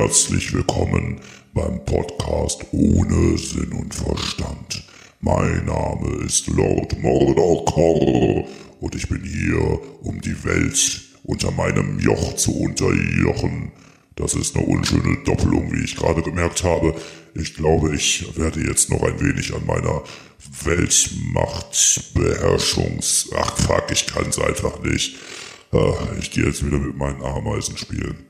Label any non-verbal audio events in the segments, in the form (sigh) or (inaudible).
Herzlich willkommen beim Podcast ohne Sinn und Verstand. Mein Name ist Lord Mordokor und ich bin hier, um die Welt unter meinem Joch zu unterjochen. Das ist eine unschöne Doppelung, wie ich gerade gemerkt habe. Ich glaube, ich werde jetzt noch ein wenig an meiner Weltmachtbeherrschungs... Ach fuck, ich kann's einfach nicht. Ich gehe jetzt wieder mit meinen Ameisen spielen.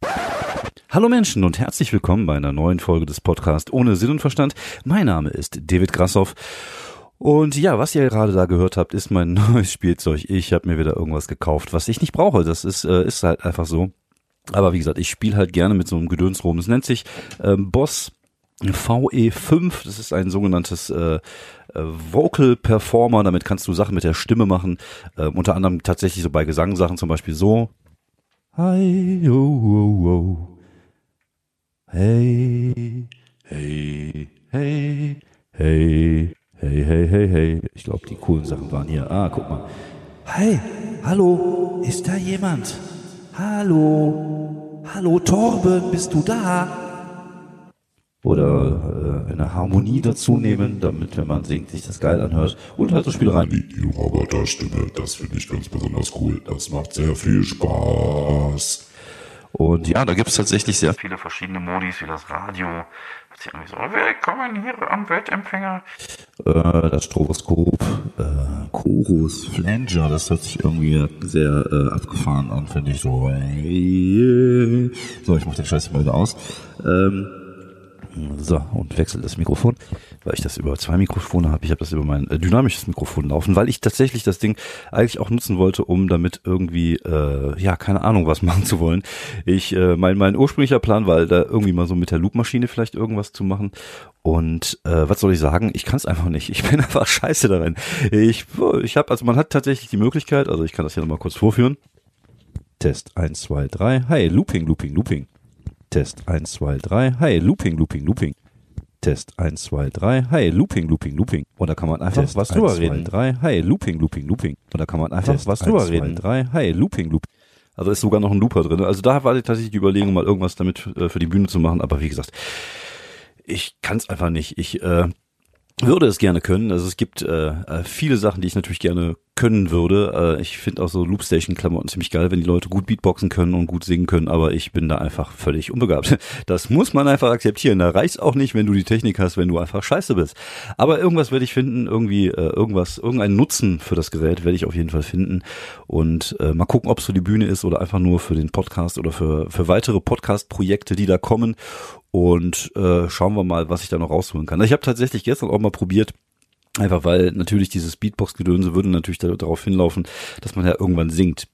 Hallo Menschen und herzlich willkommen bei einer neuen Folge des Podcasts ohne Sinn und Verstand. Mein Name ist David Grassoff. Und ja, was ihr gerade da gehört habt, ist mein (laughs) neues Spielzeug. Ich habe mir wieder irgendwas gekauft, was ich nicht brauche. Das ist, äh, ist halt einfach so. Aber wie gesagt, ich spiele halt gerne mit so einem Gedöns rum. Es nennt sich ähm, Boss VE5. Das ist ein sogenanntes äh, äh, Vocal Performer. Damit kannst du Sachen mit der Stimme machen. Ähm, unter anderem tatsächlich so bei Gesangsachen zum Beispiel so. Hi, oh, oh, oh. Hey, hey, hey, hey, hey, hey, hey, hey. Ich glaube, die coolen Sachen waren hier. Ah, guck mal. Hi, hallo, ist da jemand? Hallo, hallo Torben, bist du da? Oder äh, eine Harmonie dazu nehmen, damit, wenn man singt, sich das geil anhört. Und halt so Spielereien. Die, die Roboterstimme, das finde ich ganz besonders cool. Das macht sehr viel Spaß. Und ja, da gibt es tatsächlich sehr viele verschiedene Modis, wie das Radio. Hat sich irgendwie so, willkommen hier am Weltempfänger. äh, das Stroboskop, äh, Chorus, Flanger, das hört sich irgendwie sehr äh, abgefahren an, finde ich so. So, ich mach den Scheiß mal wieder aus. Ähm, so, und wechsel das Mikrofon, weil ich das über zwei Mikrofone habe. Ich habe das über mein äh, dynamisches Mikrofon laufen, weil ich tatsächlich das Ding eigentlich auch nutzen wollte, um damit irgendwie, äh, ja, keine Ahnung, was (laughs) machen zu wollen. Ich, äh, mein, mein ursprünglicher Plan war, da irgendwie mal so mit der Loopmaschine vielleicht irgendwas zu machen. Und äh, was soll ich sagen? Ich kann es einfach nicht. Ich (laughs) bin einfach scheiße darin. Ich, ich habe, also man hat tatsächlich die Möglichkeit, also ich kann das hier nochmal kurz vorführen. Test 1, 2, 3. Hi, Looping, Looping, Looping. Test 1, 2, 3. Hi, Looping, Looping, Looping. Test 1, 2, 3. Hi, Looping, Looping, Looping. Und da kann man einfach Test was 1, drüber 2, reden. 3. Hi, Looping, Looping, Looping. Und da kann man einfach Test was 1, drüber 2, reden. 3. Hi, Looping, Looping. Also ist sogar noch ein Looper drin. Also da war tatsächlich die Überlegung, mal irgendwas damit äh, für die Bühne zu machen. Aber wie gesagt, ich kann es einfach nicht. Ich äh, würde es gerne können. Also es gibt äh, äh, viele Sachen, die ich natürlich gerne können würde. Äh, ich finde auch so Loopstation-Klamotten ziemlich geil, wenn die Leute gut Beatboxen können und gut singen können, aber ich bin da einfach völlig unbegabt. (laughs) Das muss man einfach akzeptieren. Da reicht's auch nicht, wenn du die Technik hast, wenn du einfach scheiße bist. Aber irgendwas werde ich finden, irgendwie äh, irgendwas, irgendeinen Nutzen für das Gerät werde ich auf jeden Fall finden. Und äh, mal gucken, ob es für die Bühne ist oder einfach nur für den Podcast oder für, für weitere Podcast-Projekte, die da kommen. Und äh, schauen wir mal, was ich da noch rausholen kann. Ich habe tatsächlich gestern auch mal probiert, einfach weil natürlich dieses Beatbox-Gedönse würde natürlich da, darauf hinlaufen, dass man ja irgendwann singt.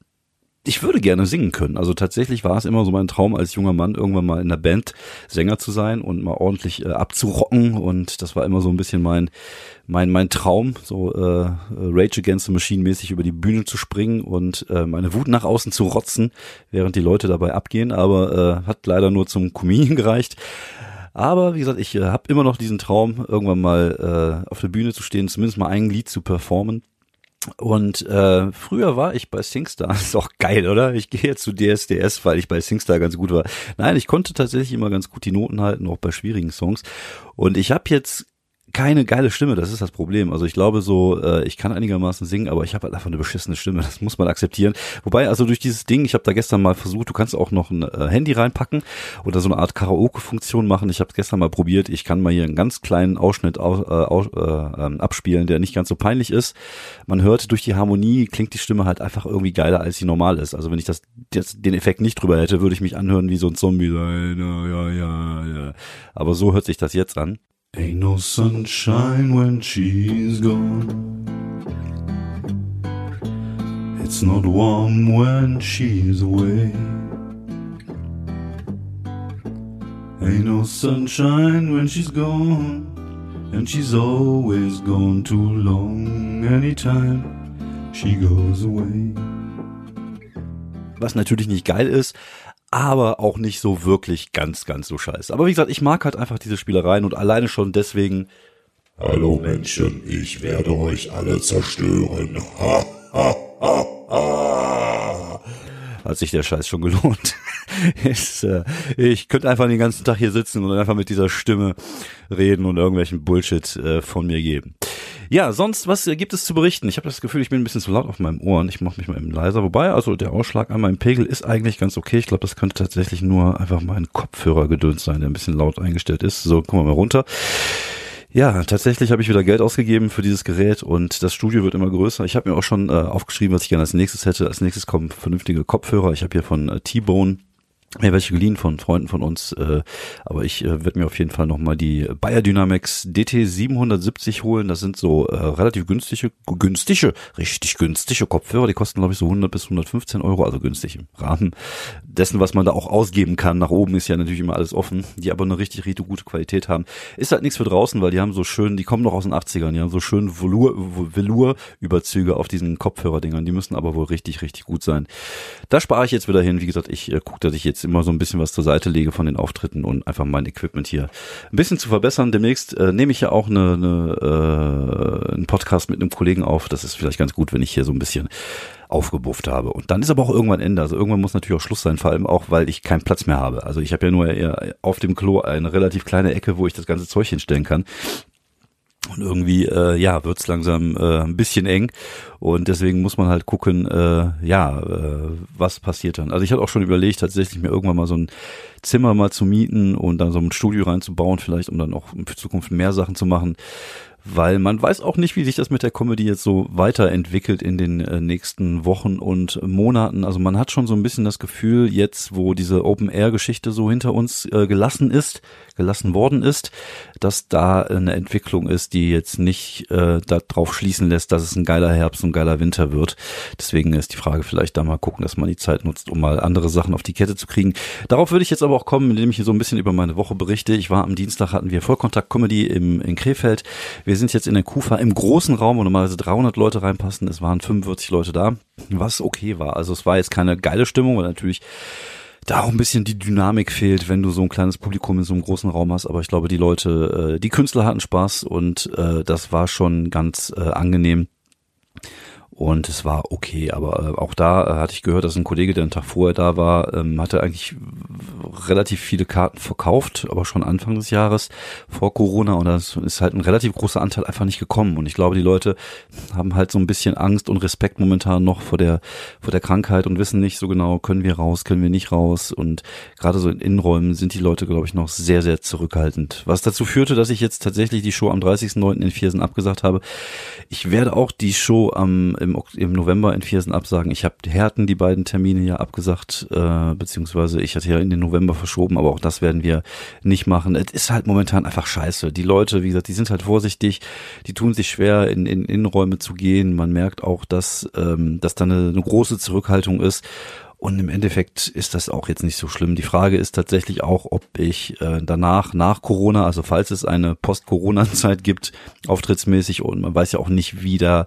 Ich würde gerne singen können. Also tatsächlich war es immer so mein Traum als junger Mann, irgendwann mal in einer Band Sänger zu sein und mal ordentlich äh, abzurocken. Und das war immer so ein bisschen mein mein mein Traum, so äh, Rage Against the Machine mäßig über die Bühne zu springen und äh, meine Wut nach außen zu rotzen, während die Leute dabei abgehen. Aber äh, hat leider nur zum Comedian (laughs) gereicht. Aber wie gesagt, ich äh, habe immer noch diesen Traum, irgendwann mal äh, auf der Bühne zu stehen, zumindest mal ein Lied zu performen. Und äh, früher war ich bei Singstar. (laughs) Das ist auch geil, oder? Ich gehe jetzt zu DSDS, weil ich bei Singstar ganz gut war. Nein, ich konnte tatsächlich immer ganz gut die Noten halten, auch bei schwierigen Songs. Und ich habe jetzt keine geile Stimme, das ist das Problem. Also ich glaube so, äh, ich kann einigermaßen singen, aber ich habe halt einfach eine beschissene Stimme, das muss man akzeptieren. Wobei, also durch dieses Ding, ich habe da gestern mal versucht, du kannst auch noch ein äh, Handy reinpacken oder so eine Art Karaoke-Funktion machen. Ich habe gestern mal probiert, ich kann mal hier einen ganz kleinen Ausschnitt au, äh, au, äh, ähm, abspielen, der nicht ganz so peinlich ist. Man hört, durch die Harmonie klingt die Stimme halt einfach irgendwie geiler, als sie normal ist. Also wenn ich das, das den Effekt nicht drüber hätte, würde ich mich anhören wie so ein Zombie. Ja, ja, ja, ja. Aber so hört sich das jetzt an. Ain't no sunshine when she's gone. It's not warm when she's away. Ain't no sunshine when she's gone. And she's always gone too long. Anytime she goes away. was natürlich nicht geil ist, aber auch nicht so wirklich ganz, ganz so scheiße. Aber wie gesagt, ich mag halt einfach diese Spielereien und alleine schon deswegen Hallo Menschen, ich werde euch alle zerstören. Ha, ha, ha, ha. hat sich der Scheiß schon gelohnt. (laughs) ist, äh, ich könnte einfach den ganzen Tag hier sitzen und einfach mit dieser Stimme reden und irgendwelchen Bullshit äh, von mir geben. Ja, sonst, was gibt es zu berichten? Ich habe das Gefühl, ich bin ein bisschen zu laut auf meinem Ohren. Ich mache mich mal eben leiser. Wobei, also der Ausschlag an meinem Pegel ist eigentlich ganz okay. Ich glaube, das könnte tatsächlich nur einfach mein Kopfhörergedöns sein, der ein bisschen laut eingestellt ist. So, gucken wir mal runter. Ja, tatsächlich habe ich wieder Geld ausgegeben für dieses Gerät und das Studio wird immer größer. Ich habe mir auch schon äh, aufgeschrieben, was ich gerne als nächstes hätte. Als nächstes kommen vernünftige Kopfhörer. Ich habe hier von äh, T-Bone mir welche geliehen von Freunden von uns, äh, aber ich äh, werde mir auf jeden Fall nochmal die Bayer Dynamics DT 770 holen. Das sind so äh, relativ günstige, günstige, richtig günstige Kopfhörer. Die kosten glaube ich so 100 bis 115 Euro, also günstig im Rahmen dessen, was man da auch ausgeben kann. Nach oben ist ja natürlich immer alles offen, die aber eine richtig, richtig gute Qualität haben. Ist halt nichts für draußen, weil die haben so schön, die kommen noch aus den 80ern, die haben so schön Velour-Überzüge auf diesen Kopfhörerdingern. Die müssen aber wohl richtig, richtig gut sein. Da spare ich jetzt wieder hin. Wie gesagt, ich äh, gucke, dass ich jetzt immer so ein bisschen was zur Seite lege von den Auftritten und einfach mein Equipment hier ein bisschen zu verbessern. Demnächst äh, nehme ich ja auch eine, eine, äh, einen Podcast mit einem Kollegen auf. Das ist vielleicht ganz gut, wenn ich hier so ein bisschen aufgebufft habe. Und dann ist aber auch irgendwann Ende. Also irgendwann muss natürlich auch Schluss sein, vor allem auch, weil ich keinen Platz mehr habe. Also ich habe ja nur eher auf dem Klo eine relativ kleine Ecke, wo ich das ganze Zeug hinstellen kann. Und irgendwie, äh, ja, wird's langsam äh, ein bisschen eng. Und deswegen muss man halt gucken, äh, ja, äh, was passiert dann. Also ich hatte auch schon überlegt, tatsächlich mir irgendwann mal so ein Zimmer mal zu mieten und dann so ein Studio reinzubauen, vielleicht, um dann auch in Zukunft mehr Sachen zu machen weil man weiß auch nicht, wie sich das mit der Comedy jetzt so weiterentwickelt in den äh, nächsten Wochen und Monaten. Also man hat schon so ein bisschen das Gefühl, jetzt wo diese Open-Air-Geschichte so hinter uns äh, gelassen ist, gelassen worden ist, dass da eine Entwicklung ist, die jetzt nicht äh, darauf schließen lässt, dass es ein geiler Herbst und geiler Winter wird. Deswegen ist die Frage vielleicht da mal gucken, dass man die Zeit nutzt, um mal andere Sachen auf die Kette zu kriegen. Darauf würde ich jetzt aber auch kommen, indem ich hier so ein bisschen über meine Woche berichte. Ich war am Dienstag, hatten wir Vollkontakt Comedy im, in Krefeld. Wir sind jetzt in der Kufa im großen Raum, wo normalerweise 300 Leute reinpassen. Es waren 45 Leute da, was okay war. Also es war jetzt keine geile Stimmung, weil natürlich da auch ein bisschen die Dynamik fehlt, wenn du so ein kleines Publikum in so einem großen Raum hast. Aber ich glaube, die Leute, äh, die Künstler hatten Spaß und äh, das war schon ganz äh, angenehm. Und es war okay, aber äh, auch da äh, hatte ich gehört, dass ein Kollege, der einen Tag vorher da war, ähm, hatte eigentlich relativ viele Karten verkauft, aber schon Anfang des Jahres vor Corona und da ist halt ein relativ großer Anteil einfach nicht gekommen. Und ich glaube, die Leute haben halt so ein bisschen Angst und Respekt momentan noch vor der vor der Krankheit und wissen nicht so genau, können wir raus, können wir nicht raus. Und gerade so in Innenräumen sind die Leute, glaube ich, noch sehr, sehr zurückhaltend. Was dazu führte, dass ich jetzt tatsächlich die Show am 30.09. in Viersen abgesagt habe. Ich werde auch die Show am im, im November in Viersen absagen. Ich habe Härten die beiden Termine ja abgesagt, äh, beziehungsweise ich hatte ja in den November verschoben, aber auch das werden wir nicht machen. Es ist halt momentan einfach scheiße. Die Leute, wie gesagt, die sind halt vorsichtig, die tun sich schwer, in, in Innenräume zu gehen. Man merkt auch, dass, ähm, dass da eine, eine große Zurückhaltung ist. Und im Endeffekt ist das auch jetzt nicht so schlimm. Die Frage ist tatsächlich auch, ob ich äh, danach, nach Corona, also falls es eine Post-Corona-Zeit gibt, auftrittsmäßig, und man weiß ja auch nicht, wie da,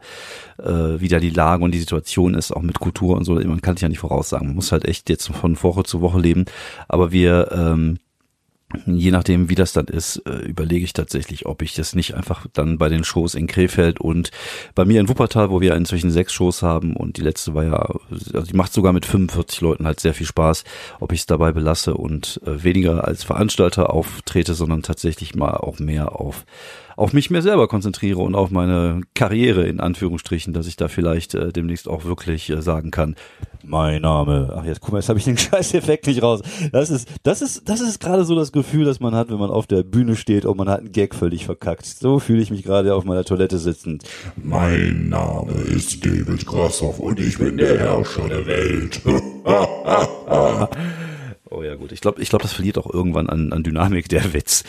äh, wie da die Lage und die Situation ist, auch mit Kultur und so. Man kann es ja nicht voraussagen. Man muss halt echt jetzt von Woche zu Woche leben. Aber wir ähm, je nachdem, wie das dann ist, äh, überlege ich tatsächlich, ob ich das nicht einfach dann bei den Shows in Krefeld und bei mir in Wuppertal, wo wir inzwischen sechs Shows haben und die letzte war ja, also die macht sogar mit 45 Leuten halt sehr viel Spaß, ob ich es dabei belasse und äh, weniger als Veranstalter auftrete, sondern tatsächlich mal auch mehr auf auf mich mehr selber konzentriere und auf meine Karriere in Anführungsstrichen, dass ich da vielleicht äh, demnächst auch wirklich äh, sagen kann, mein Name. Ach jetzt guck mal, jetzt habe ich den (laughs) Scheiß-Effekt nicht raus. Das ist, das ist, das ist gerade so das Gefühl, das man hat, wenn man auf der Bühne steht und man hat einen Gag völlig verkackt. So fühle ich mich gerade auf meiner Toilette sitzend. Mein Name ist David Grassoff und ich bin der Herrscher der Welt. (laughs) (laughs) Oh ja, gut. Ich glaube, ich glaube, das verliert auch irgendwann an, an Dynamik, der Witz.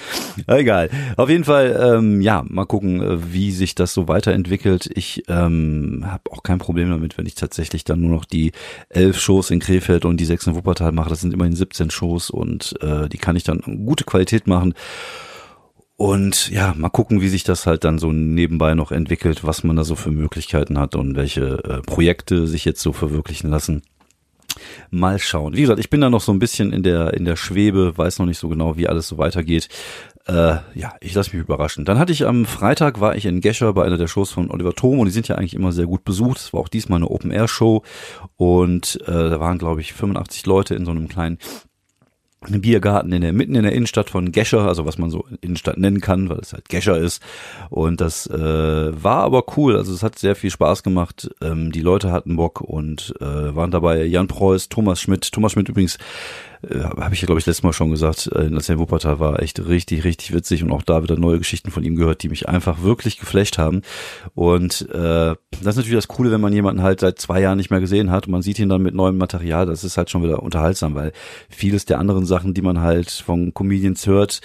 Egal. Auf jeden Fall, ähm, ja, mal gucken, äh, wie sich das so weiterentwickelt. Ich ähm, habe auch kein Problem damit, wenn ich tatsächlich dann nur noch die elf Shows in Krefeld und die sechs in Wuppertal mache. Das sind immerhin 17 Shows und äh, die kann ich dann gute Qualität machen. Und ja, mal gucken, wie sich das halt dann so nebenbei noch entwickelt, was man da so für Möglichkeiten hat und welche äh, Projekte sich jetzt so verwirklichen lassen. Mal schauen. Wie gesagt, ich bin da noch so ein bisschen in der, in der Schwebe, weiß noch nicht so genau, wie alles so weitergeht. Äh, ja, ich lasse mich überraschen. Dann hatte ich am Freitag, war ich in Gescher bei einer der Shows von Oliver Thom und die sind ja eigentlich immer sehr gut besucht. Es war auch diesmal eine Open-Air-Show und äh, da waren, glaube ich, 85 Leute in so einem kleinen einen Biergarten in der, mitten in der Innenstadt von Gescher, also was man so Innenstadt nennen kann, weil es halt Gescher ist. Und das äh, war aber cool, also es hat sehr viel Spaß gemacht. Ähm, die Leute hatten Bock und äh, waren dabei Jan Preuß, Thomas Schmidt. Thomas Schmidt übrigens äh, habe ich ja glaube ich letztes Mal schon gesagt, äh, als er Wuppertal war, echt richtig, richtig witzig und auch da wieder neue Geschichten von ihm gehört, die mich einfach wirklich geflecht haben. Und äh, das ist natürlich das Coole, wenn man jemanden halt seit zwei Jahren nicht mehr gesehen hat und man sieht ihn dann mit neuem Material, das ist halt schon wieder unterhaltsam, weil vieles der anderen Sachen, die man halt von Comedians hört,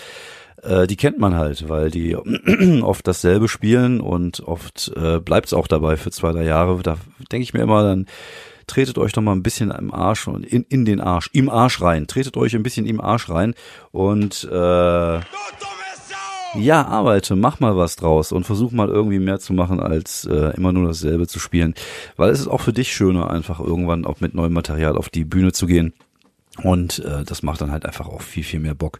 äh, die kennt man halt, weil die (clears throat) oft dasselbe spielen und oft äh, bleibt es auch dabei für zwei, drei Jahre. Da denke ich mir immer, dann tretet euch doch mal ein bisschen im Arsch und in, in den Arsch, im Arsch rein. Tretet euch ein bisschen im Arsch rein und äh, ja, arbeite, mach mal was draus und versuch mal irgendwie mehr zu machen, als äh, immer nur dasselbe zu spielen. Weil es ist auch für dich schöner, einfach irgendwann auch mit neuem Material auf die Bühne zu gehen. Und äh, das macht dann halt einfach auch viel, viel mehr Bock.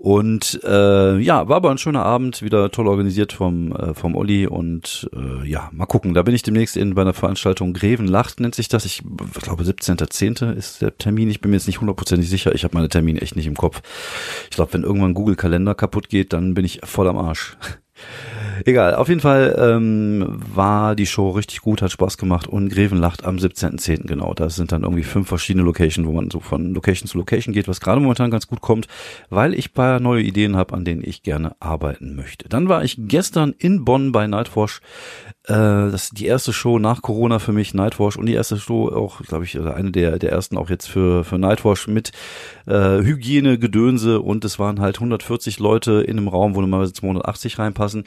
Und äh, ja, war aber ein schöner Abend, wieder toll organisiert vom, äh, vom Olli und äh, ja, mal gucken. Da bin ich demnächst in bei einer Veranstaltung Grevenlacht nennt sich das. Ich glaube 17.10. ist der Termin. Ich bin mir jetzt nicht hundertprozentig sicher. Ich habe meine Termine echt nicht im Kopf. Ich glaube, wenn irgendwann Google Kalender kaputt geht, dann bin ich voll am Arsch. Egal, auf jeden Fall ähm, war die Show richtig gut, hat Spaß gemacht und Grevenlacht am 17.10. genau. Das sind dann irgendwie fünf verschiedene Locations, wo man so von Location zu Location geht, was gerade momentan ganz gut kommt, weil ich paar neue Ideen habe, an denen ich gerne arbeiten möchte. Dann war ich gestern in Bonn bei Nightwash. Äh, das ist die erste Show nach Corona für mich, Nightwash und die erste Show auch, glaube ich, eine der, der ersten auch jetzt für, für Nightwash mit äh, Hygiene, Gedönse und es waren halt 140 Leute in einem Raum, wo normalerweise 280 reinpassen.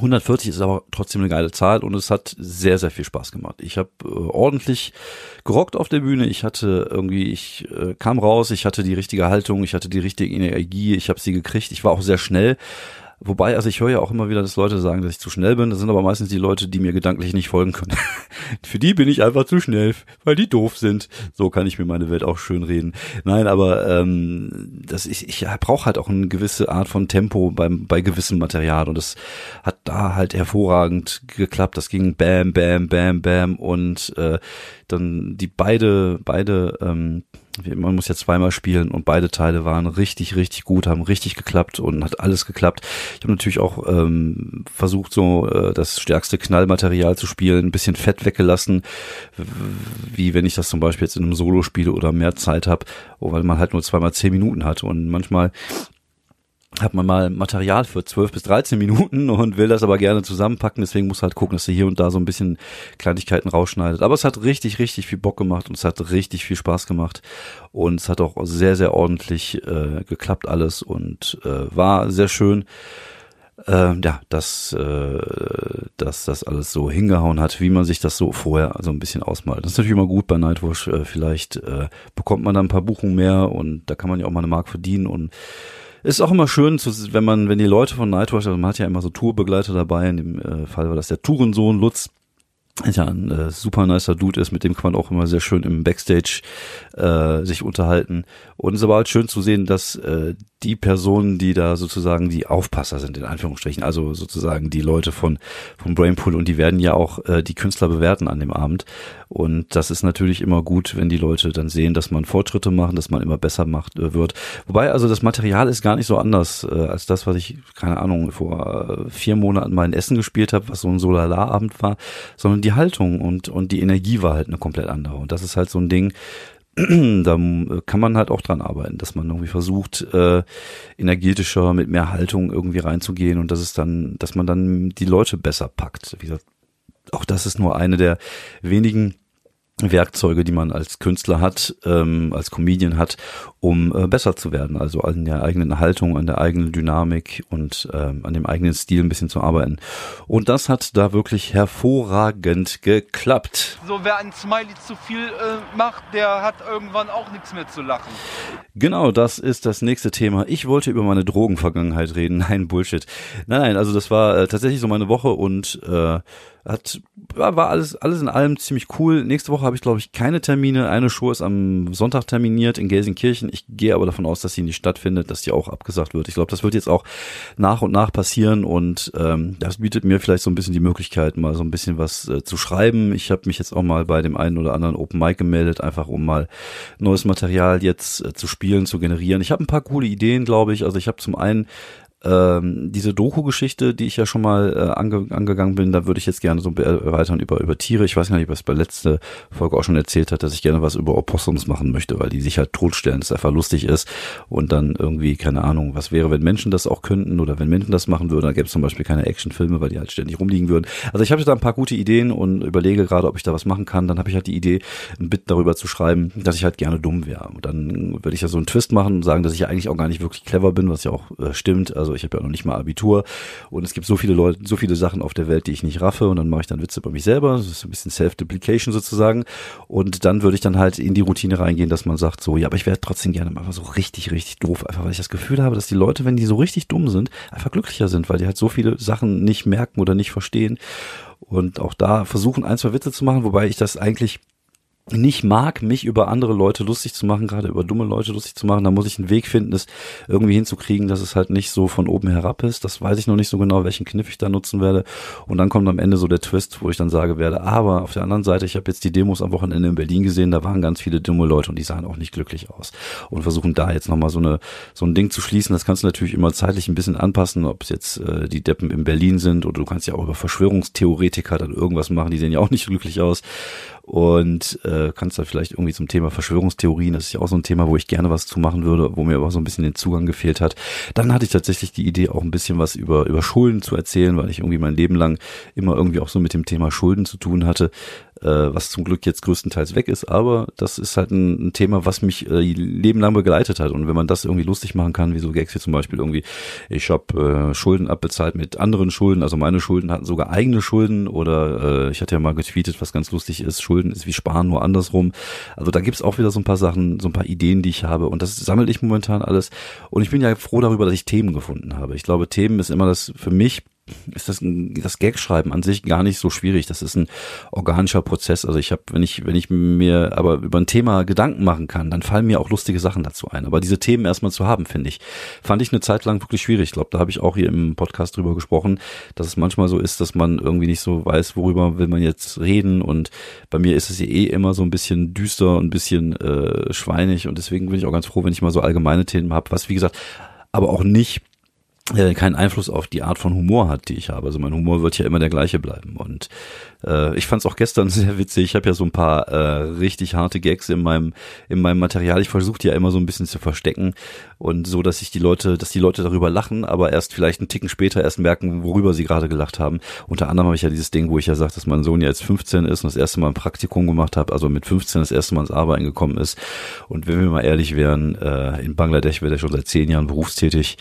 140 ist aber trotzdem eine geile Zahl und es hat sehr, sehr viel Spaß gemacht. Ich habe äh, ordentlich gerockt auf der Bühne. Ich hatte irgendwie, ich äh, kam raus, ich hatte die richtige Haltung, ich hatte die richtige Energie, ich habe sie gekriegt. Ich war auch sehr schnell. Wobei, also ich höre ja auch immer wieder, dass Leute sagen, dass ich zu schnell bin. Das sind aber meistens die Leute, die mir gedanklich nicht folgen können. (laughs) Für die bin ich einfach zu schnell, weil die doof sind. So kann ich mir meine Welt auch schön reden. Nein, aber ähm, das ich, ich brauche halt auch eine gewisse Art von Tempo beim bei gewissem Material und das hat da halt hervorragend geklappt. Das ging bam, bam, bam, bam und äh, dann die beide beide ähm, man muss ja zweimal spielen und beide Teile waren richtig, richtig gut, haben richtig geklappt und hat alles geklappt. Ich habe natürlich auch ähm, versucht, so äh, das stärkste Knallmaterial zu spielen, ein bisschen Fett weggelassen, wie wenn ich das zum Beispiel jetzt in einem Solo spiele oder mehr Zeit habe, weil man halt nur zweimal zehn Minuten hat und manchmal hat man mal Material für 12 bis 13 Minuten und will das aber gerne zusammenpacken, deswegen muss halt gucken, dass er hier und da so ein bisschen Kleinigkeiten rausschneidet. Aber es hat richtig, richtig viel Bock gemacht und es hat richtig viel Spaß gemacht und es hat auch sehr, sehr ordentlich äh, geklappt alles und äh, war sehr schön. Äh, ja, dass, äh, dass das alles so hingehauen hat, wie man sich das so vorher so ein bisschen ausmalt. Das ist natürlich immer gut bei Nightwash. Äh, vielleicht äh, bekommt man dann ein paar Buchungen mehr und da kann man ja auch mal eine Mark verdienen und ist auch immer schön, zu, wenn man, wenn die Leute von Nightwatch, also man hat ja immer so Tourbegleiter dabei, in dem äh, Fall war das der Tourensohn Lutz, ja ein äh, super nicer Dude ist, mit dem kann man auch immer sehr schön im Backstage äh, sich unterhalten. Und es ist aber halt schön zu sehen, dass äh, die Personen, die da sozusagen die Aufpasser sind, in Anführungsstrichen, also sozusagen die Leute von, von Brainpool und die werden ja auch äh, die Künstler bewerten an dem Abend. Und das ist natürlich immer gut, wenn die Leute dann sehen, dass man Fortschritte machen, dass man immer besser macht äh, wird. Wobei also das Material ist gar nicht so anders äh, als das, was ich, keine Ahnung, vor äh, vier Monaten mal in Essen gespielt habe, was so ein Solarabend war, sondern die Haltung und, und die Energie war halt eine komplett andere. Und das ist halt so ein Ding, (clears throat) da kann man halt auch dran arbeiten, dass man irgendwie versucht, äh, energetischer, mit mehr Haltung irgendwie reinzugehen und dass es dann, dass man dann die Leute besser packt. Wie gesagt, auch das ist nur eine der wenigen Werkzeuge, die man als Künstler hat, ähm, als Comedian hat, um äh, besser zu werden. Also an der eigenen Haltung, an der eigenen Dynamik und ähm, an dem eigenen Stil ein bisschen zu arbeiten. Und das hat da wirklich hervorragend geklappt. So, wer ein Smiley zu viel äh, macht, der hat irgendwann auch nichts mehr zu lachen. Genau, das ist das nächste Thema. Ich wollte über meine Drogenvergangenheit reden. (laughs) Nein, Bullshit. Nein, nein, also das war äh, tatsächlich so meine Woche und äh, hat war alles alles in allem ziemlich cool. Nächste Woche habe ich glaube ich keine Termine. Eine Show ist am Sonntag terminiert in Gelsenkirchen. Ich gehe aber davon aus, dass sie nicht stattfindet, dass die auch abgesagt wird. Ich glaube, das wird jetzt auch nach und nach passieren und ähm, das bietet mir vielleicht so ein bisschen die Möglichkeit, mal so ein bisschen was äh, zu schreiben. Ich habe mich jetzt auch mal bei dem einen oder anderen Open Mic gemeldet, einfach um mal neues Material jetzt äh, zu spielen, zu generieren. Ich habe ein paar coole Ideen, glaube ich. Also ich habe zum einen ähm, diese Doku-Geschichte, die ich ja schon mal äh, ange angegangen bin, da würde ich jetzt gerne so erweitern über, über Tiere. Ich weiß gar nicht, was bei letzter Folge auch schon erzählt hat, dass ich gerne was über Opossums machen möchte, weil die sich halt totstellen, dass einfach lustig ist und dann irgendwie, keine Ahnung, was wäre, wenn Menschen das auch könnten oder wenn Menschen das machen würden, dann gäbe es zum Beispiel keine Actionfilme, weil die halt ständig rumliegen würden. Also ich habe da ein paar gute Ideen und überlege gerade, ob ich da was machen kann. Dann habe ich halt die Idee, ein Bit darüber zu schreiben, dass ich halt gerne dumm wäre. Und dann würde ich ja so einen Twist machen und sagen, dass ich ja eigentlich auch gar nicht wirklich clever bin, was ja auch äh, stimmt. Also also ich habe ja noch nicht mal Abitur und es gibt so viele Leute, so viele Sachen auf der Welt, die ich nicht raffe und dann mache ich dann Witze über mich selber. Das ist ein bisschen Self-Duplication sozusagen. Und dann würde ich dann halt in die Routine reingehen, dass man sagt so, ja, aber ich wäre trotzdem gerne mal so richtig, richtig doof. Einfach weil ich das Gefühl habe, dass die Leute, wenn die so richtig dumm sind, einfach glücklicher sind, weil die halt so viele Sachen nicht merken oder nicht verstehen. Und auch da versuchen, ein, zwei Witze zu machen, wobei ich das eigentlich nicht mag, mich über andere Leute lustig zu machen, gerade über dumme Leute lustig zu machen, da muss ich einen Weg finden, es irgendwie hinzukriegen, dass es halt nicht so von oben herab ist. Das weiß ich noch nicht so genau, welchen Kniff ich da nutzen werde. Und dann kommt am Ende so der Twist, wo ich dann sage werde, aber auf der anderen Seite, ich habe jetzt die Demos am Wochenende in Berlin gesehen, da waren ganz viele dumme Leute und die sahen auch nicht glücklich aus. Und versuchen da jetzt nochmal so eine so ein Ding zu schließen. Das kannst du natürlich immer zeitlich ein bisschen anpassen, ob es jetzt äh, die Deppen in Berlin sind oder du kannst ja auch über Verschwörungstheoretiker dann irgendwas machen, die sehen ja auch nicht glücklich aus und äh, kannst da vielleicht irgendwie zum Thema Verschwörungstheorien, das ist ja auch so ein Thema, wo ich gerne was zu machen würde, wo mir aber so ein bisschen den Zugang gefehlt hat. Dann hatte ich tatsächlich die Idee, auch ein bisschen was über, über Schulden zu erzählen, weil ich irgendwie mein Leben lang immer irgendwie auch so mit dem Thema Schulden zu tun hatte was zum Glück jetzt größtenteils weg ist, aber das ist halt ein, ein Thema, was mich äh, Leben begleitet hat und wenn man das irgendwie lustig machen kann, wie so Gags wie zum Beispiel irgendwie, ich habe äh, Schulden abbezahlt mit anderen Schulden, also meine Schulden hatten sogar eigene Schulden oder äh, ich hatte ja mal getweetet, was ganz lustig ist, Schulden ist wie Sparen, nur andersrum. Also da gibt's auch wieder so ein paar Sachen, so ein paar Ideen, die ich habe und das sammle ich momentan alles und ich bin ja froh darüber, dass ich Themen gefunden habe. Ich glaube, Themen ist immer das für mich ist das das Gagschreiben an sich gar nicht so schwierig. Das ist ein organischer Prozess. Also ich habe, wenn ich wenn ich mir aber über ein Thema Gedanken machen kann, dann fallen mir auch lustige Sachen dazu ein. Aber diese Themen erstmal zu haben, finde ich, fand ich eine Zeit lang wirklich schwierig. Ich glaube, da habe ich auch hier im Podcast drüber gesprochen, dass es manchmal so ist, dass man irgendwie nicht so weiß, worüber will man jetzt reden. Und bei mir ist es ja eh immer so ein bisschen düster und ein bisschen äh, schweinig. Und deswegen bin ich auch ganz froh, wenn ich mal so allgemeine Themen habe, was wie gesagt aber auch nicht äh, keinen Einfluss auf die Art von Humor hat, die ich habe. Also mein Humor wird ja immer der gleiche bleiben. Und äh, ich fand es auch gestern (laughs) sehr witzig. Ich habe ja so ein paar äh, richtig harte Gags in meinem in meinem Material. Ich versuche die ja immer so ein bisschen zu verstecken und so, dass ich die Leute, dass die Leute darüber lachen, aber erst vielleicht einen Ticken später erst merken, worüber sie gerade gelacht haben. Unter anderem habe ich ja dieses Ding, wo ich ja sage, dass mein Sohn ja jetzt 15 ist und das erste Mal ein Praktikum gemacht hat, also mit 15 das erste Mal ins Arbeiten gekommen ist. Und wenn wir mal ehrlich wären, äh, in Bangladesch wird er schon seit zehn Jahren berufstätig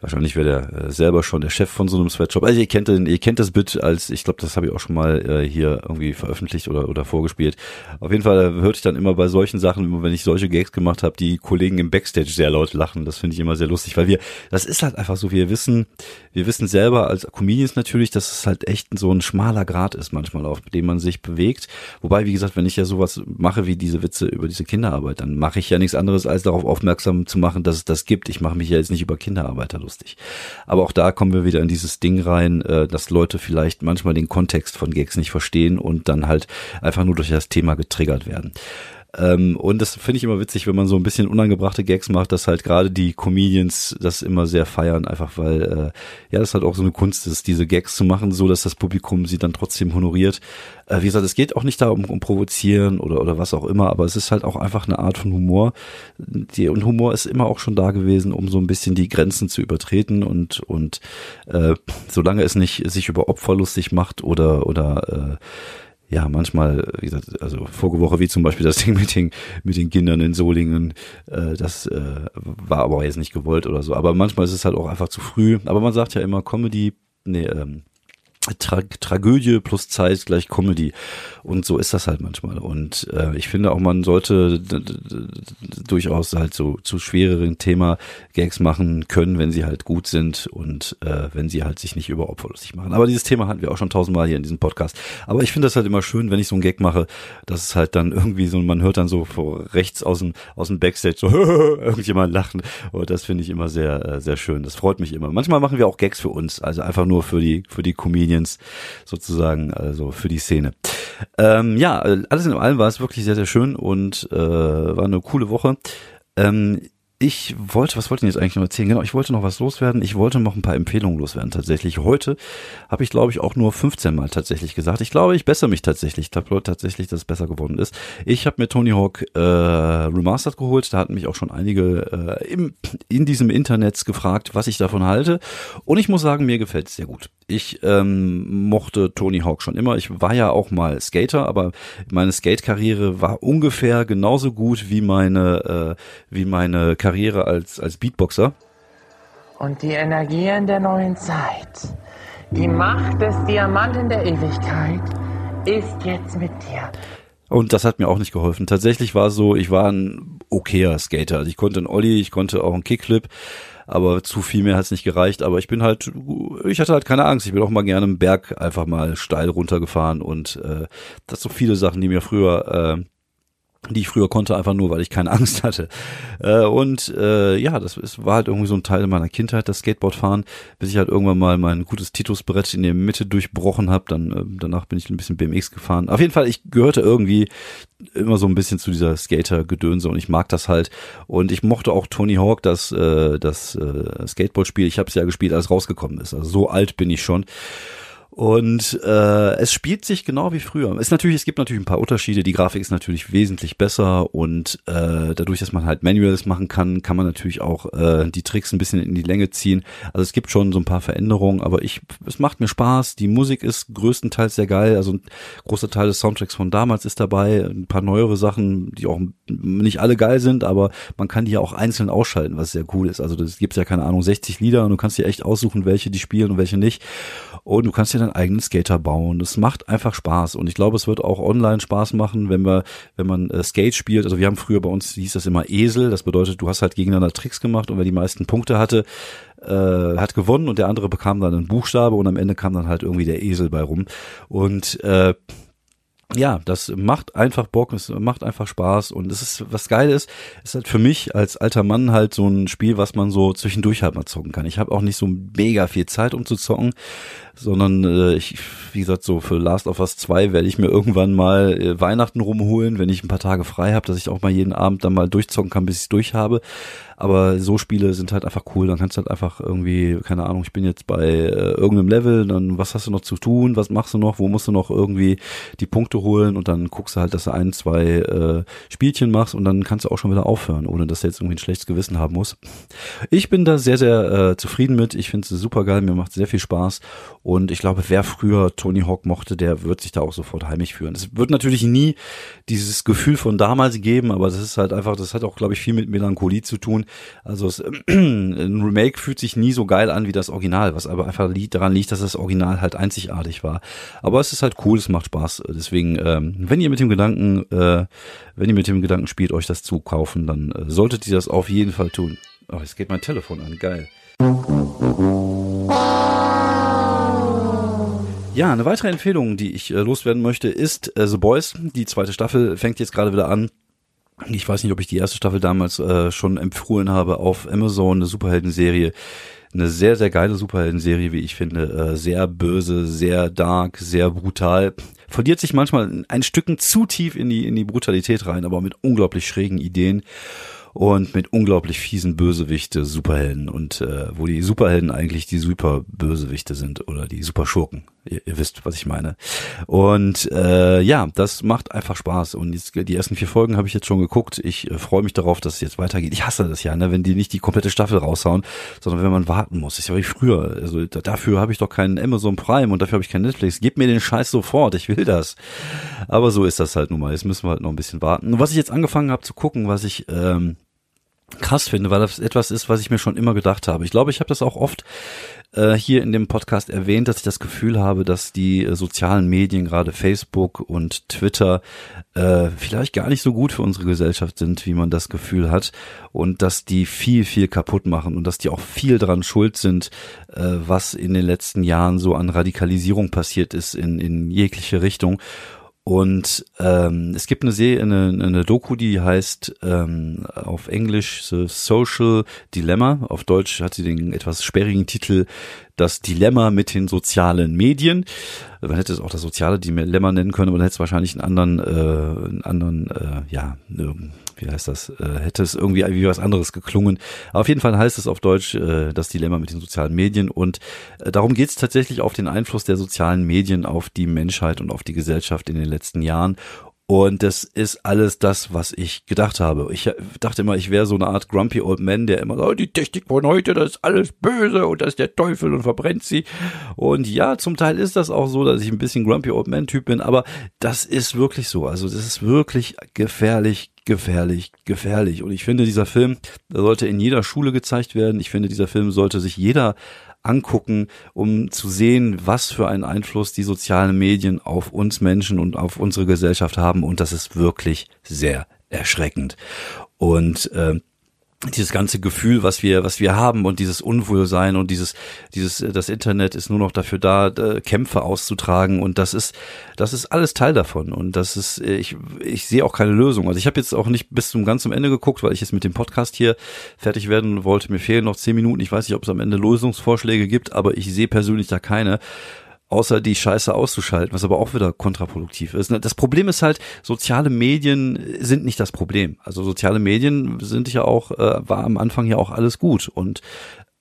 Wahrscheinlich wäre der äh, selber schon der Chef von so einem Sweatshop. Also ihr kennt den, ihr kennt das Bit als, ich glaube, das habe ich auch schon mal äh, hier irgendwie veröffentlicht oder oder vorgespielt. Auf jeden Fall äh, hörte ich dann immer bei solchen Sachen, wenn ich solche Gags gemacht habe, die Kollegen im Backstage sehr laut lachen. Das finde ich immer sehr lustig, weil wir, das ist halt einfach so, wir wissen, wir wissen selber als Comedians natürlich, dass es halt echt so ein schmaler Grad ist manchmal, auf dem man sich bewegt. Wobei, wie gesagt, wenn ich ja sowas mache wie diese Witze über diese Kinderarbeit, dann mache ich ja nichts anderes, als darauf aufmerksam zu machen, dass es das gibt. Ich mache mich ja jetzt nicht über Kinderarbeiter lustig. Aber auch da kommen wir wieder in dieses Ding rein, äh, dass Leute vielleicht manchmal den Kontext von Gags nicht verstehen und dann halt einfach nur durch das Thema getriggert werden. Ähm, und das finde ich immer witzig, wenn man so ein bisschen unangebrachte Gags macht, dass halt gerade die Comedians das immer sehr feiern, einfach weil äh, ja das halt auch so eine Kunst ist, diese Gags zu machen, so dass das Publikum sie dann trotzdem honoriert. Äh, wie gesagt, es geht auch nicht darum, um provozieren oder oder was auch immer, aber es ist halt auch einfach eine Art von Humor. Die, und Humor ist immer auch schon da gewesen, um so ein bisschen die Grenzen zu übertreten und und äh, solange es nicht sich über Opfer lustig macht oder oder äh, ja, manchmal, wie gesagt, also vorige Woche wie zum Beispiel das (laughs) Ding mit den, mit den Kindern in Solingen, äh, das äh, war aber jetzt nicht gewollt oder so. Aber manchmal ist es halt auch einfach zu früh. Aber man sagt ja immer, Comedy, nee, ähm, Tra Tragödie plus Zeit gleich Comedy. Und so ist das halt manchmal. Und äh, ich finde auch, man sollte durchaus halt so zu schwereren Thema Gags machen können, wenn sie halt gut sind und äh, wenn sie halt sich nicht überopferlustig machen. Aber dieses Thema hatten wir auch schon tausendmal hier in diesem Podcast. Aber ich finde das halt immer schön, wenn ich so einen Gag mache, dass es halt dann irgendwie so, man hört dann so vor rechts aus dem, aus dem Backstage so (laughs) irgendjemand lachen. Und das finde ich immer sehr, äh, sehr schön. Das freut mich immer. Manchmal machen wir auch Gags für uns, also einfach nur für die, für die Comedians sozusagen, also für die Szene. Ähm, ja, alles in allem war es wirklich sehr, sehr schön und äh, war eine coole Woche. Ähm, ich wollte, was wollte ich jetzt eigentlich noch erzählen? Genau, ich wollte noch was loswerden. Ich wollte noch ein paar Empfehlungen loswerden tatsächlich. Heute habe ich, glaube ich, auch nur 15 Mal tatsächlich gesagt. Ich glaube, ich bessere mich tatsächlich. Ich glaube tatsächlich, dass es besser geworden ist. Ich habe mir Tony Hawk äh, Remastered geholt. Da hatten mich auch schon einige äh, im, in diesem Internet gefragt, was ich davon halte. Und ich muss sagen, mir gefällt es sehr gut. Ich ähm, mochte Tony Hawk schon immer. Ich war ja auch mal Skater, aber meine Skate-Karriere war ungefähr genauso gut wie meine, äh, wie meine Karriere als, als Beatboxer. Und die Energien der neuen Zeit, die Macht des Diamanten der Ewigkeit ist jetzt mit dir. Und das hat mir auch nicht geholfen. Tatsächlich war es so, ich war ein okayer Skater. Also ich konnte einen Ollie, ich konnte auch einen Kickflip aber zu viel mehr hat es nicht gereicht. Aber ich bin halt, ich hatte halt keine Angst. Ich bin auch mal gerne im Berg einfach mal steil runtergefahren und äh, das so viele Sachen, die mir früher äh, die ich früher konnte, einfach nur, weil ich keine (laughs) Angst hatte. Äh, und äh, ja, das ist, war halt irgendwie so ein Teil meiner Kindheit, das Skateboardfahren, bis ich halt irgendwann mal mein gutes Titusbrett in der Mitte durchbrochen habe. Dann äh, danach bin ich ein bisschen BMX gefahren. Auf jeden Fall, ich gehörte irgendwie immer so ein bisschen zu dieser Skater-Gedönse und ich mag das halt. Und ich mochte auch Tony Hawk, das, äh, das äh, Skateboard-Spiel. Ich habe es ja gespielt, als rausgekommen ist. Also so alt bin ich schon. Und äh, es spielt sich genau wie früher. Es natürlich, es gibt natürlich ein paar Unterschiede. Die Grafik ist natürlich wesentlich besser und äh, dadurch, dass man halt Manuals machen kann, kann man natürlich auch äh, die Tricks ein bisschen in die Länge ziehen. Also es gibt schon so ein paar Veränderungen, aber ich, es macht mir Spaß. Die Musik ist größtenteils sehr geil. Also ein großer Teil des Soundtracks von damals ist dabei. Ein paar neuere Sachen, die auch nicht alle geil sind, aber man kann die ja auch einzeln ausschalten, was sehr cool ist. Also das gibt ja keine Ahnung 60 Lieder und du kannst dir echt aussuchen, welche die spielen und welche nicht. Und du kannst dir dann eigenen Skater bauen. Das macht einfach Spaß. Und ich glaube, es wird auch online Spaß machen, wenn wir, wenn man äh, Skate spielt. Also wir haben früher bei uns hieß das immer Esel. Das bedeutet, du hast halt gegeneinander Tricks gemacht und wer die meisten Punkte hatte, äh, hat gewonnen und der andere bekam dann einen Buchstabe und am Ende kam dann halt irgendwie der Esel bei rum. Und äh, ja, das macht einfach Bock, es macht einfach Spaß und es ist, was geil ist, ist halt für mich als alter Mann halt so ein Spiel, was man so zwischendurch halt mal zocken kann. Ich habe auch nicht so mega viel Zeit, um zu zocken, sondern äh, ich, wie gesagt, so für Last of Us 2 werde ich mir irgendwann mal äh, Weihnachten rumholen, wenn ich ein paar Tage frei habe, dass ich auch mal jeden Abend dann mal durchzocken kann, bis ich durch habe. Aber so Spiele sind halt einfach cool. Dann kannst du halt einfach irgendwie, keine Ahnung, ich bin jetzt bei äh, irgendeinem Level, dann was hast du noch zu tun, was machst du noch, wo musst du noch irgendwie die Punkte holen und dann guckst du halt, dass du ein, zwei äh, Spielchen machst und dann kannst du auch schon wieder aufhören, ohne dass du jetzt irgendwie ein schlechtes Gewissen haben musst. Ich bin da sehr, sehr äh, zufrieden mit. Ich finde es super geil, mir macht sehr viel Spaß und ich glaube, wer früher Tony Hawk mochte, der wird sich da auch sofort heimisch fühlen. Es wird natürlich nie dieses Gefühl von damals geben, aber das ist halt einfach, das hat auch, glaube ich, viel mit Melancholie zu tun. Also es, (clears throat) ein Remake fühlt sich nie so geil an wie das Original, was aber einfach liegt, daran liegt, dass das Original halt einzigartig war. Aber es ist halt cool, es macht Spaß. Deswegen, ähm, wenn ihr mit dem Gedanken, äh, wenn ihr mit dem Gedanken spielt, euch das zu kaufen, dann äh, solltet ihr das auf jeden Fall tun. Oh, jetzt geht mein Telefon an, geil. Ja, eine weitere Empfehlung, die ich äh, loswerden möchte, ist äh, The Boys. Die zweite Staffel fängt jetzt gerade wieder an. Ich weiß nicht, ob ich die erste Staffel damals äh, schon empfohlen habe auf Amazon, eine Superhelden-Serie. Eine sehr, sehr geile Superhelden-Serie, wie ich finde. Äh, sehr böse, sehr dark, sehr brutal. Verliert sich manchmal ein Stücken zu tief in die, in die Brutalität rein, aber mit unglaublich schrägen Ideen und mit unglaublich fiesen Bösewichte, Superhelden und äh, wo die Superhelden eigentlich die Superbösewichte sind oder die Superschurken. Ihr, ihr wisst, was ich meine. Und äh, ja, das macht einfach Spaß und jetzt, die ersten vier Folgen habe ich jetzt schon geguckt. Ich äh, freue mich darauf, dass es jetzt weitergeht. Ich hasse das ja, ne, wenn die nicht die komplette Staffel raushauen, sondern wenn man warten muss. Das ist ja wie früher. Also dafür habe ich doch keinen Amazon Prime und dafür habe ich kein Netflix. Gib mir den Scheiß sofort, ich will das. Aber so ist das halt nun mal. Jetzt müssen wir halt noch ein bisschen warten. Und was ich jetzt angefangen habe zu gucken, was ich ähm, krass finde, weil das etwas ist, was ich mir schon immer gedacht habe. Ich glaube, ich habe das auch oft äh, hier in dem Podcast erwähnt, dass ich das Gefühl habe, dass die äh, sozialen Medien, gerade Facebook und Twitter, äh, vielleicht gar nicht so gut für unsere Gesellschaft sind, wie man das Gefühl hat. Und dass die viel, viel kaputt machen und dass die auch viel daran schuld sind, äh, was in den letzten Jahren so an Radikalisierung passiert ist in, in jegliche Richtung. Und ähm, es gibt eine Serie, eine, eine Doku, die heißt ähm, auf Englisch The Social Dilemma. Auf Deutsch hat sie den etwas sperrigen Titel Das Dilemma mit den sozialen Medien. Man hätte es auch das soziale Dilemma nennen können, aber dann hätte es wahrscheinlich einen anderen, äh, einen anderen, äh, ja, wie heißt das, äh, hätte es irgendwie wie was anderes geklungen. Aber auf jeden Fall heißt es auf Deutsch äh, das Dilemma mit den sozialen Medien und äh, darum geht es tatsächlich auf den Einfluss der sozialen Medien auf die Menschheit und auf die Gesellschaft in den letzten Jahren und das ist alles das, was ich gedacht habe. Ich dachte immer, ich wäre so eine Art grumpy old man, der immer so, oh, die Technik von heute, das ist alles böse und das ist der Teufel und verbrennt sie. Und ja, zum Teil ist das auch so, dass ich ein bisschen grumpy old man Typ bin, aber das ist wirklich so. Also das ist wirklich gefährlich, gefährlich, gefährlich. Und ich finde, dieser Film, sollte in jeder Schule gezeigt werden. Ich finde, dieser Film sollte sich jeder angucken, um zu sehen, was für einen Einfluss die sozialen Medien auf uns Menschen und auf unsere Gesellschaft haben. Und das ist wirklich sehr erschreckend. Und äh, dieses ganze Gefühl, was wir, was wir haben und dieses Unwohlsein und dieses, dieses, das Internet ist nur noch dafür da, Kämpfe auszutragen und das ist, das ist alles Teil davon und das ist, ich, ich sehe auch keine Lösung. Also ich habe jetzt auch nicht bis zum ganz zum Ende geguckt, weil ich jetzt mit dem Podcast hier fertig werden wollte. Mir fehlen noch zehn Minuten. Ich weiß nicht, ob es am Ende Lösungsvorschläge gibt, aber ich sehe persönlich da keine außer die Scheiße auszuschalten, was aber auch wieder kontraproduktiv ist. Das Problem ist halt, soziale Medien sind nicht das Problem. Also soziale Medien sind ja auch, äh, war am Anfang ja auch alles gut und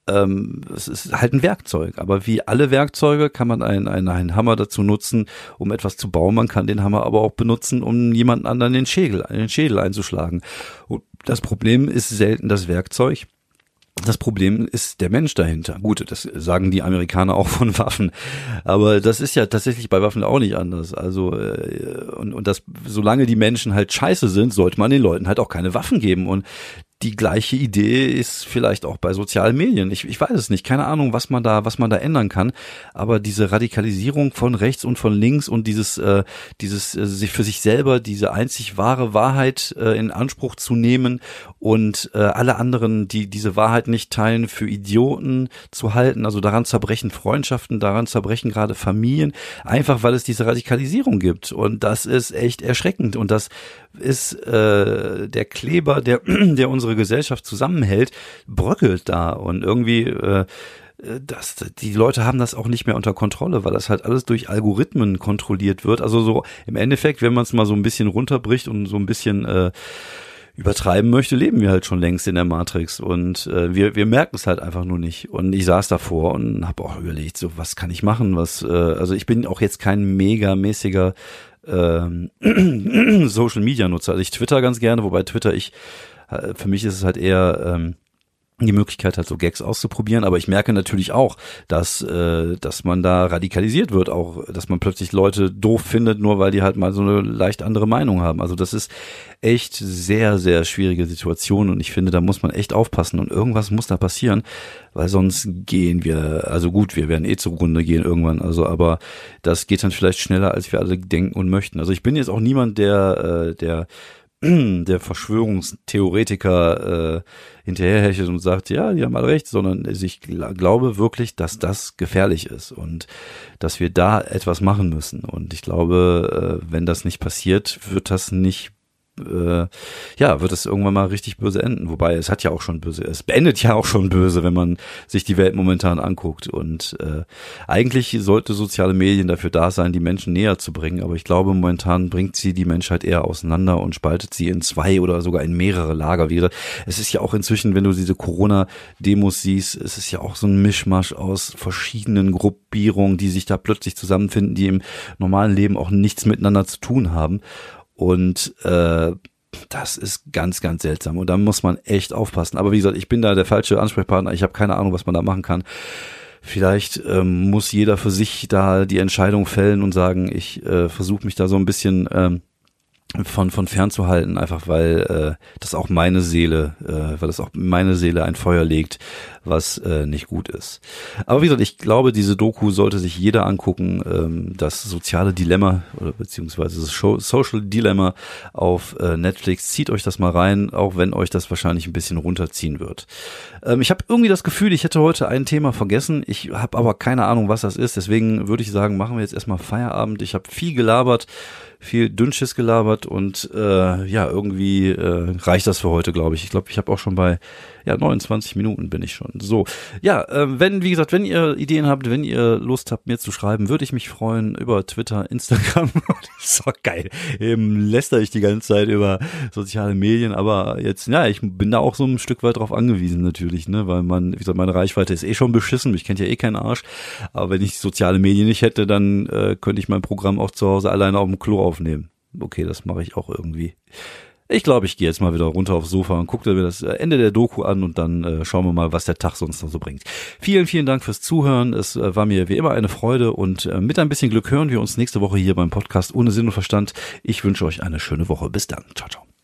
ähm, es ist halt ein Werkzeug. Aber wie alle Werkzeuge kann man einen, einen, einen Hammer dazu nutzen, um etwas zu bauen. Man kann den Hammer aber auch benutzen, um jemanden anderen den Schädel, den Schädel einzuschlagen. Und das Problem ist selten das Werkzeug, das Problem ist der Mensch dahinter. Gut, das sagen die Amerikaner auch von (laughs) Waffen, aber das ist ja tatsächlich bei Waffen auch nicht anders. Also äh, und und das, solange die Menschen halt scheiße sind, sollte man den Leuten halt auch keine Waffen geben. Und die gleiche Idee ist vielleicht auch bei sozialen Medien. Ich, ich weiß es nicht, keine Ahnung, was man da, was man da ändern kann. Aber diese Radikalisierung von rechts und von links und dieses, äh, dieses äh, sich für sich selber diese einzig wahre Wahrheit äh, in Anspruch zu nehmen und äh, alle anderen, die diese Wahrheit nicht teilen, für Idioten zu halten. Also daran zerbrechen Freundschaften, daran zerbrechen gerade Familien, einfach weil es diese Radikalisierung gibt. Und das ist echt erschreckend. Und das ist äh, der Kleber, der, (clears throat) der unsere Gesellschaft zusammenhält, bröckelt da und irgendwie äh, das, die Leute haben das auch nicht mehr unter Kontrolle, weil das halt alles durch Algorithmen kontrolliert wird. Also so im Endeffekt, wenn man es mal so ein bisschen runterbricht und so ein bisschen äh, übertreiben möchte, leben wir halt schon längst in der Matrix und äh, wir, wir merken es halt einfach nur nicht. Und ich saß davor und habe auch überlegt, so was kann ich machen? Was, äh, also ich bin auch jetzt kein megamäßiger ähm, (clears throat) Social Media Nutzer. Also ich twitter ganz gerne, wobei Twitter ich für mich ist es halt eher ähm, die Möglichkeit hat, so Gags auszuprobieren. Aber ich merke natürlich auch, dass, äh, dass man da radikalisiert wird, auch, dass man plötzlich Leute doof findet, nur weil die halt mal so eine leicht andere Meinung haben. Also das ist echt sehr, sehr schwierige Situation und ich finde, da muss man echt aufpassen und irgendwas muss da passieren, weil sonst gehen wir, also gut, wir werden eh zugrunde gehen irgendwann, also aber das geht dann vielleicht schneller, als wir alle denken und möchten. Also ich bin jetzt auch niemand, der, äh, der (clears throat) der Verschwörungstheoretiker äh, hinterherhechelt und sagt, ja, die haben alle recht, sondern ich glaube wirklich, dass das gefährlich ist und dass wir da etwas machen müssen. Und ich glaube, äh, wenn das nicht passiert, wird das nicht äh, ja, wird es irgendwann mal richtig böse enden. Wobei es hat ja auch schon böse, es beendet ja auch schon böse, wenn man sich die Welt momentan anguckt. Und äh, eigentlich sollte soziale Medien dafür da sein, die Menschen näher zu bringen. Aber ich glaube, momentan bringt sie die Menschheit eher auseinander und spaltet sie in zwei oder sogar in mehrere Lager. Wie gesagt, es ist ja auch inzwischen, wenn du diese Corona-Demos siehst, es ist ja auch so ein Mischmasch aus verschiedenen Gruppierungen, die sich da plötzlich zusammenfinden, die im normalen Leben auch nichts miteinander zu tun haben. Und äh, das ist ganz, ganz seltsam. Und da muss man echt aufpassen. Aber wie gesagt, ich bin da der falsche Ansprechpartner. Ich habe keine Ahnung, was man da machen kann. Vielleicht ähm, muss jeder für sich da die Entscheidung fällen und sagen, ich äh, versuche mich da so ein bisschen ähm, von von fernzuhalten, einfach weil äh, das auch meine Seele, äh, weil das auch meine Seele ein Feuer legt, was äh, nicht gut ist. Aber wie gesagt, ich glaube, diese Doku sollte sich jeder angucken. Ähm, das soziale Dilemma oder beziehungsweise das Social Dilemma auf äh, Netflix. Zieht euch das mal rein, auch wenn euch das wahrscheinlich ein bisschen runterziehen wird. Ähm, ich habe irgendwie das Gefühl, ich hätte heute ein Thema vergessen. Ich habe aber keine Ahnung, was das ist. Deswegen würde ich sagen, machen wir jetzt erstmal Feierabend. Ich habe viel gelabert viel Dünnschiss gelabert und äh, ja, irgendwie äh, reicht das für heute, glaube ich. Ich glaube, ich habe auch schon bei ja 29 Minuten bin ich schon. So, ja, äh, wenn wie gesagt, wenn ihr Ideen habt, wenn ihr Lust habt, mir zu schreiben, würde ich mich freuen über Twitter, (laughs) Instagram. das ist geil. Eben läster ich die ganze Zeit über soziale Medien, aber jetzt, ja, ich bin da auch so ein Stück weit drauf angewiesen natürlich, ne, weil man, wie gesagt, meine Reichweite ist eh schon beschissen. Mich kennt ja eh kein Arsch. Aber wenn ich soziale Medien nicht hätte, dann äh, könnte ich mein Programm auch zu Hause alleine auf dem Klo aufnehmen. Okay, das mache ich auch irgendwie. Ich glaube, ich gehe jetzt mal wieder runter aufs Sofa und gucke mir das Ende der Doku an und dann äh, schauen wir mal, was der Tag sonst noch so bringt. Vielen, vielen Dank fürs Zuhören. Es äh, war mir wie immer eine Freude und äh, mit ein bisschen Glück hören wir uns nächste Woche hier beim Podcast ohne Sinn und Verstand. Ich wünsche euch eine schöne Woche. Bis dann. Ciao, ciao.